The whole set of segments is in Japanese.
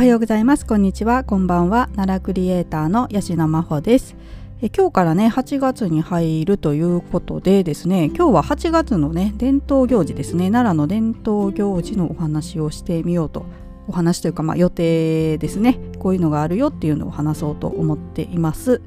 はようございます。こんにちは。こんばんは。奈良クリエイターの吉野真帆です。え今日からね8月に入るということでですね今日は8月のね伝統行事ですね。奈良の伝統行事のお話をしてみようとお話というか、まあ、予定ですね。こういうのがあるよっていうのを話そうと思っています。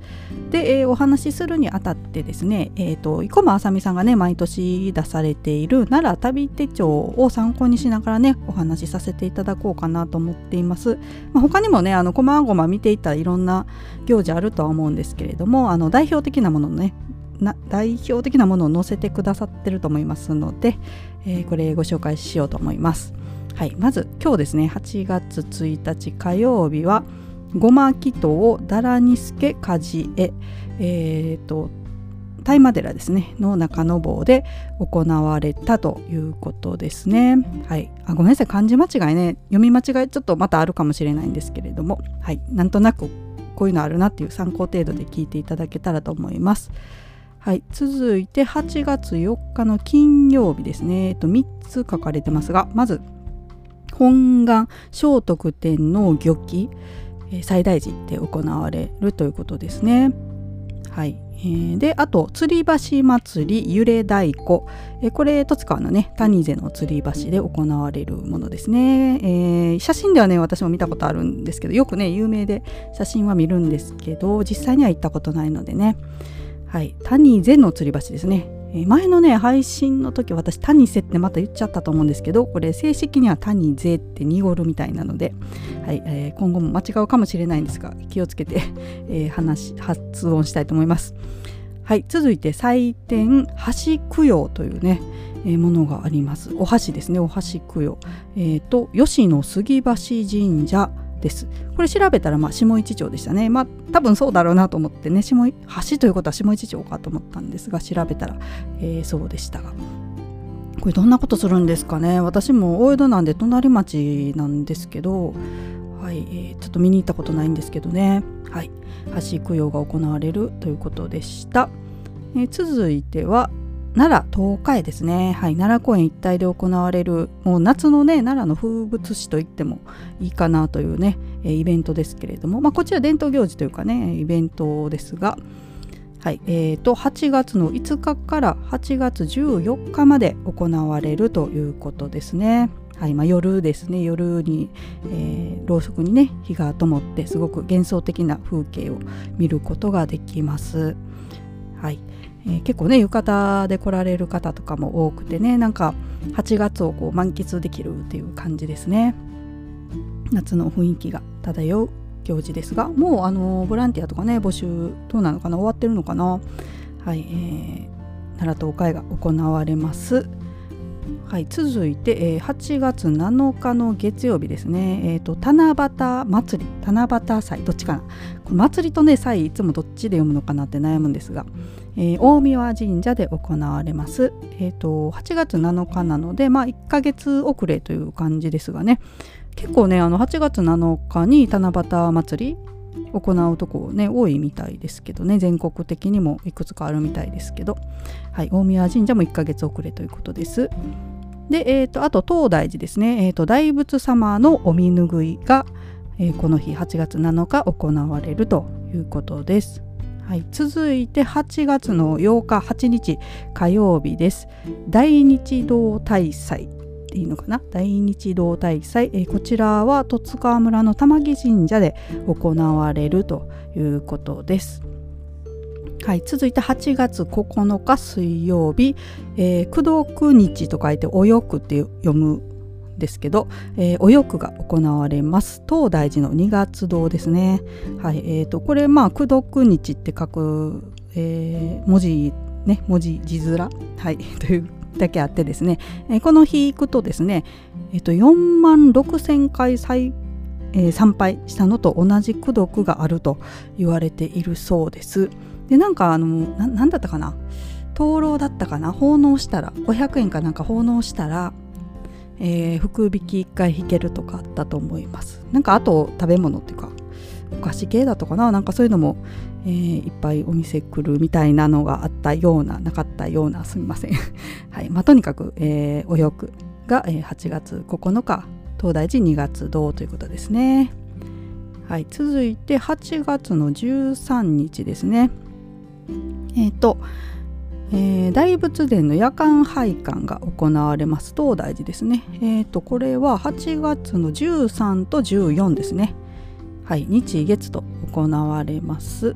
で、えー、お話しするにあたってですね、えーと、生駒あさみさんがね毎年出されている奈良旅手帳を参考にしながらねお話しさせていただこうかなと思っています、まあ、他にもねあのこまごま見ていたいろんな行事あるとは思うんですけれどもあの代表的なものねな代表的なものを載せてくださってると思いますので、えー、これご紹介しようと思います。はい、まず今日ですね8月1日火曜日はごま祈祷だらにすけかじええーと大麻寺ですねの中野坊で行われたということですね。はい、あごめんなさい漢字間違いね。読み間違いちょっとまたあるかもしれないんですけれども、はい、なんとなくこういうのあるなっていう参考程度で聞いていただけたらと思います。はい、続いて8月4日の金曜日ですね、えっと、3つ書かれてますがまず本願聖徳天皇御記最大寺で行われるということですね。はい、えー、であと吊り橋祭り揺れ太鼓、え、これ十津川のね谷瀬の吊り橋で行われるものですね、えー、写真ではね私も見たことあるんですけどよくね有名で写真は見るんですけど実際には行ったことないのでね。はい。谷瀬の吊り橋ですね。前のね配信の時私「谷瀬」ってまた言っちゃったと思うんですけどこれ正式には「谷瀬」って濁るみたいなので、はいえー、今後も間違うかもしれないんですが気をつけて、えー、話発音したいと思います。はい、続いて祭典箸供養というね、えー、ものがあります。お箸ですね、お箸供養。えっ、ー、と吉野杉橋神社です。これ調べたら、まあ、下市町でしたね。まあ、多分そうだろうなと思ってね、下橋ということは下市町かと思ったんですが、調べたら、えー、そうでしたが。これどんなことするんですかね私も大江戸なんで隣町なんですけど、はいえー、ちょっと見に行ったことないんですけどね、はい、橋供養が行われるということでした。えー、続いては、奈良東海ですね、はい、奈良公園一帯で行われるもう夏のね奈良の風物詩といってもいいかなというねイベントですけれども、まあ、こちら伝統行事というかねイベントですが、はいえーと、8月の5日から8月14日まで行われるということですね。はいまあ、夜ですね夜に、えー、ろうそくにね火が灯ってすごく幻想的な風景を見ることができます。はいえー、結構ね浴衣で来られる方とかも多くてねなんか8月をこう満喫できるっていう感じですね。夏の雰囲気が漂う行事ですがもうあのボランティアとかね募集どうなのかな終わってるのかな。はい、えー、奈良東海が行われます。はい、続いて、えー、8月7日の月曜日ですね、えーと、七夕祭り。七夕祭。どっちかな。こ祭りとね祭いつもどっちで読むのかなって悩むんですが、えー、大三輪神社で行われます、えーと、8月7日なので、まあ、1ヶ月遅れという感じですがね。結構ねあの8月7日に七夕祭り行うとこね多いみたいですけどね全国的にもいくつかあるみたいですけど、はい、大宮神社も1ヶ月遅れということです。で、えーと、あと東大寺ですね、えーと、大仏様のお見拭いが、えー、この日8月7日行われるということです。はい、続いて8月の8日8日火曜日です。大日堂大祭でいいのかな？大日堂大祭、えー、こちらは十津川村の玉木神社で行われるということです。はい、続いて8月9日水曜日、えー、九九日と書いておよくって読むんですけど、えー、およくが行われます。東大寺の二月堂ですね。はいえーと、これまあ九九日って書く、えー、文字ね文字字面。はい というだけあってですね、えー、この日行くとですね、えー、と4万6千回再えー、参拝したのと同じ功徳があると言われているそうです。でなんかあのなだったかな？灯籠だったかな？奉納したら500円かなんか奉納したら、えー、福引き1回引けるとかあったと思います。なんかあと食べ物っていうかお菓子系だとかな？なんかそういうのも、えー、いっぱいお店来るみたいなのがあったようななかったようなすみません はいまあとにかく、えー、およくが、えー、8月9日東大寺2月堂ということですねはい、続いて8月の13日ですね。えっ、ー、と、えー、大仏殿の夜間拝観が行われます東大寺ですね。えっ、ー、とこれは8月の13と14ですね。はい、日月と行われます。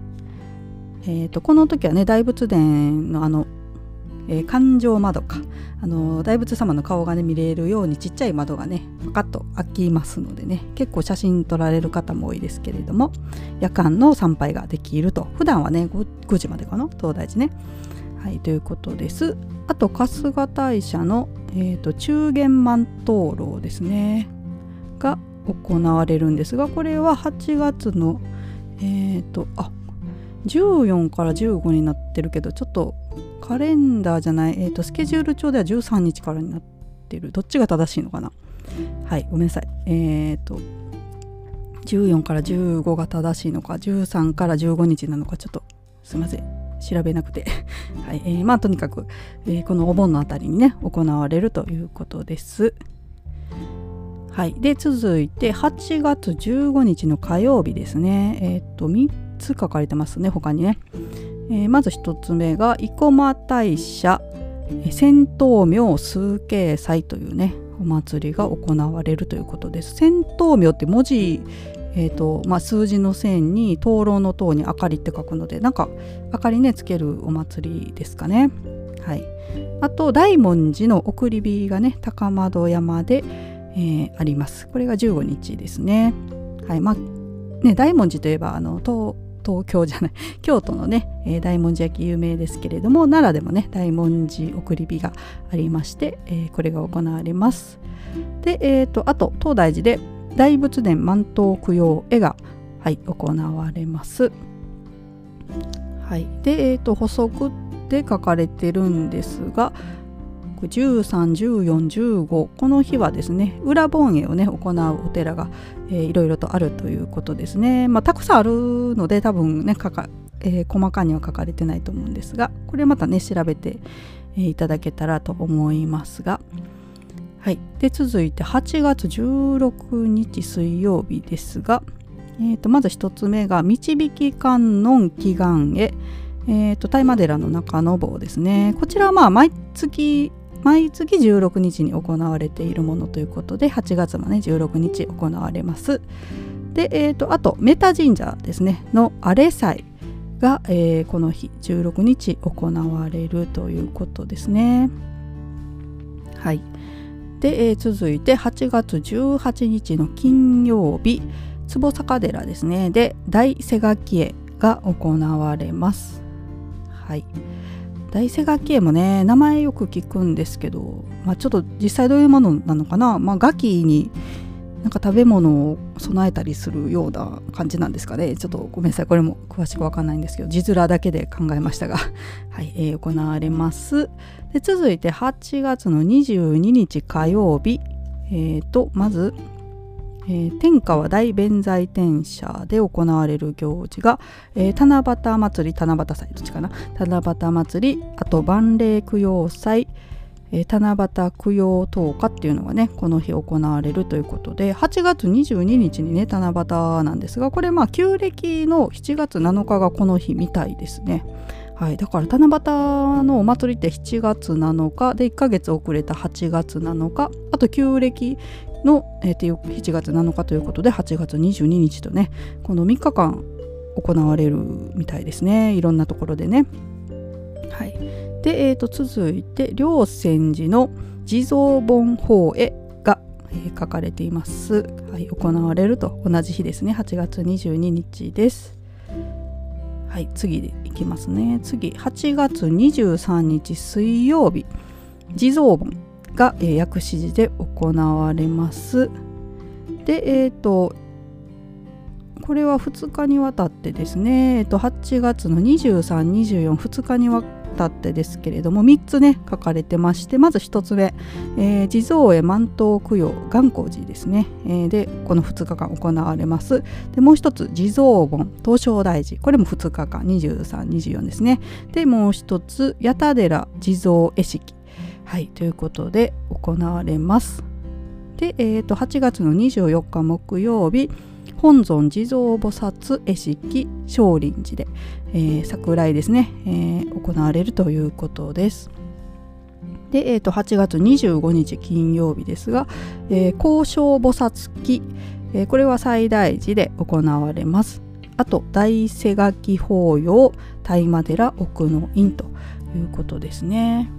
えーと、この時はね大仏殿のあの、えー、環状窓かあの大仏様の顔がね見れるようにちっちゃい窓がねパカッと開きますのでね結構写真撮られる方も多いですけれども夜間の参拝ができると普段はね 5, 5時までかな？東大寺ね。はいということです。あと春日大社の、えーと、中元万灯籠ですねが行われるんですがこれは8月のえっ、ー、とあ14から15になってるけどちょっとカレンダーじゃない、えーと、スケジュール帳では13日からになってる。どっちが正しいのかな？はいごめんなさい。えっ、ー、と14から15が正しいのか13から15日なのかちょっとすいません。調べなくて。はいえー、まあとにかく、えー、このお盆のあたりにね行われるということです。はい。で続いて8月15日の火曜日ですね。え、ー、と3つ書かれてますね他にね、えー、まず1つ目が生駒大社戦闘明数形祭というねお祭りが行われるということです。戦闘明って文字えーとまあ、数字の線に灯籠の塔に明かりって書くのでなんか明かりねつけるお祭りですかね。はい、あと大文字の送り火がね高窓山で、えー、あります。これが15日ですね。はいまあね、大文字といえばあの東東京じゃない 京都のね、えー、大文字焼き有名ですけれども奈良でもね大文字送り火がありまして、えー、これが行われます。で、えーと、あと東大寺で大仏殿万灯供養絵が、はい、行われます。はい、で、えーと、補足で書かれてるんですが131415この日はですね裏盆絵をね行うお寺が、えー、いろいろとあるということですね、まあ、たくさんあるので多分ねかか、えー、細かには書かれてないと思うんですがこれまたね調べて、えー、いただけたらと思いますが、はい、で続いて8月16日水曜日ですが、えー、とまず1つ目が「導き観音祈願へ」えーと、大麻寺の中の坊ですね。こちらはまあ毎月毎月16日に行われているものということで8月もね16日行われます。で、えーと、あとメタ神社ですねのアレ祭が、えー、この日16日行われるということですね。はい。で、えー、続いて8月18日の金曜日坪坂寺ですね。で大瀬垣絵が行われます。はい。大瀬垣絵もね名前よく聞くんですけど、まあ、ちょっと実際どういうものなのかな、まあ、ガキになんか食べ物を備えたりするような感じなんですかね？ちょっとごめんなさいこれも詳しく分かんないんですけど字面だけで考えましたが。はい、えー、行われます。で続いて8月の22日火曜日。えーとまずえー、天川大弁財天社で行われる行事が、えー、七夕祭り七夕祭どっちかな？七夕祭りあと万礼供養祭、えー、七夕供養灯火っていうのがねこの日行われるということで8月22日にね七夕なんですがこれまあ旧暦の7月7日がこの日みたいですね。はい、だから七夕のお祭りって7月7日で1ヶ月遅れた8月7日あと旧暦の、えー、7月7日ということで8月22日とねこの3日間行われるみたいですねいろんなところでね。はい、で、えー、と続いて両泉寺の地蔵本法へが、えー、書かれています、はい、行われると同じ日ですね8月22日です。はい、次でいきますね。次、8月23日水曜日、地蔵本が、えー、薬師寺で行われます。で、え、ー、と、これは2日にわたってですね、えー、と8月の23、24、2日にわたってですけれども、3つね、書かれてまして、まず1つ目、えー、地蔵へ万灯供養、願光寺ですね、えー、で、この2日間行われます。で、もう1つ、地蔵盆、東照大寺、これも2日間、23、24ですね。で、もう1つ、八田寺地蔵絵式、はい、ということで行われます。で、えー、と8月の24日木曜日本尊地蔵菩薩絵式少林寺で、えー、桜井ですね、えー、行われるということです。で、えー、と8月25日金曜日ですが、えー、交渉菩薩記、えー、これは最大寺で行われます。あと大瀬垣法要大麻寺奥の院ということですね。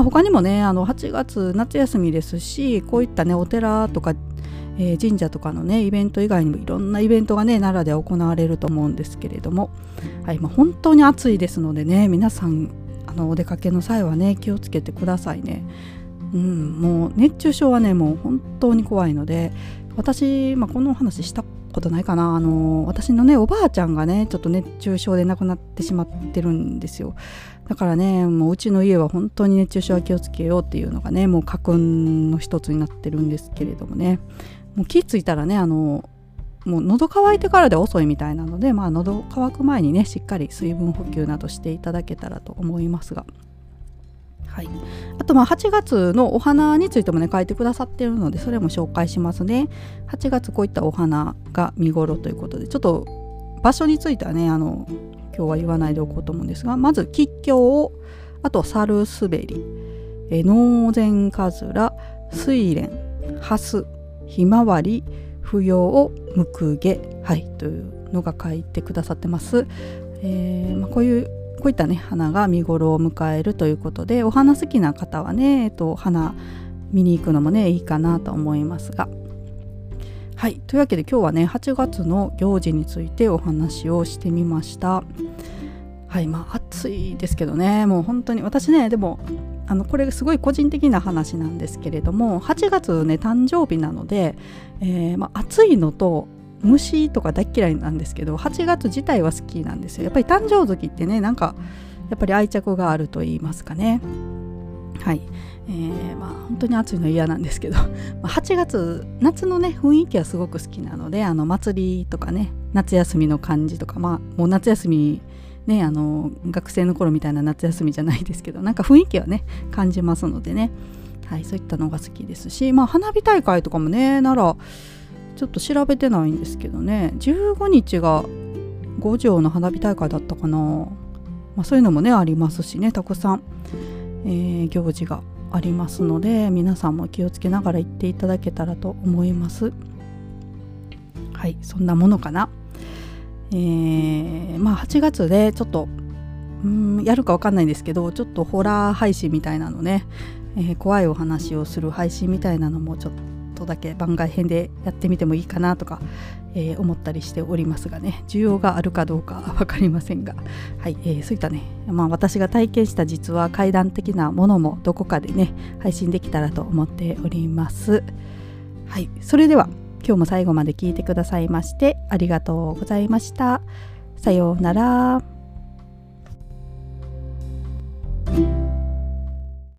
まあ、他にもねあの8月夏休みですしこういったねお寺とか、えー、神社とかのねイベント以外にもいろんなイベントがね奈良で行われると思うんですけれども、はいまあ、本当に暑いですのでね皆さんあのお出かけの際はね気をつけてくださいね。うん、もう熱中症はねもう本当に怖いので私、まあ、このお話したことないかなあの私のねおばあちゃんがねちょっと熱中症で亡くなってしまってるんですよだからねもううちの家は本当に熱中症は気をつけようっていうのがねもう家訓の一つになってるんですけれどもね。もう気付いたらねあのもう喉乾いてからで遅いみたいなのでまあ喉乾く前にねしっかり水分補給などしていただけたらと思いますが。はい、あとまあ8月のお花についてもね書いてくださっているのでそれも紹介しますね。8月こういったお花が見頃ということでちょっと場所についてはねあの今日は言わないでおこうと思うんですがまず吉祥あと猿滑り。え脳前かずら睡蓮蓮ひまわり不要むくげ。はいというのが書いてくださってます、えーまあ、こういうこういったね花が見頃を迎えるということでお花好きな方はね、えっと、花見に行くのもねいいかなと思いますが。はい。というわけで今日はね8月の行事についてお話をしてみました。はい。まあ暑いですけどね。もう本当に私ねでもあのこれすごい個人的な話なんですけれども8月ね誕生日なので、えー、まあ、暑いのと虫とか大嫌いなんですけど8月自体は好きなんですよ。やっぱり誕生月ってねなんかやっぱり愛着があると言いますかね。はい。えー、まあ本当に暑いの嫌なんですけど 8月夏のね雰囲気はすごく好きなのであの祭りとかね夏休みの感じとかまあもう夏休みねあの学生の頃みたいな夏休みじゃないですけどなんか雰囲気はね感じますのでね。はいそういったのが好きですしまあ花火大会とかもねならちょっと調べてないんですけどね15日が五条の花火大会だったかな、まあ、そういうのもねありますしねたくさん、えー、行事がありますので皆さんも気をつけながら行っていただけたらと思います。はいそんなものかな。えー、まあ8月でちょっとうんやるかわかんないんですけどちょっとホラー配信みたいなのね、えー、怖いお話をする配信みたいなのもちょっととだけ番外編でやってみてもいいかなとか、えー、思ったりしておりますがね。需要があるかどうか 分かりませんが、はいえー、そういったね、まあ、私が体験した実は怪談的なものもどこかでね配信できたらと思っております。はいそれでは今日も最後まで聞いてくださいましてありがとうございました。さようなら。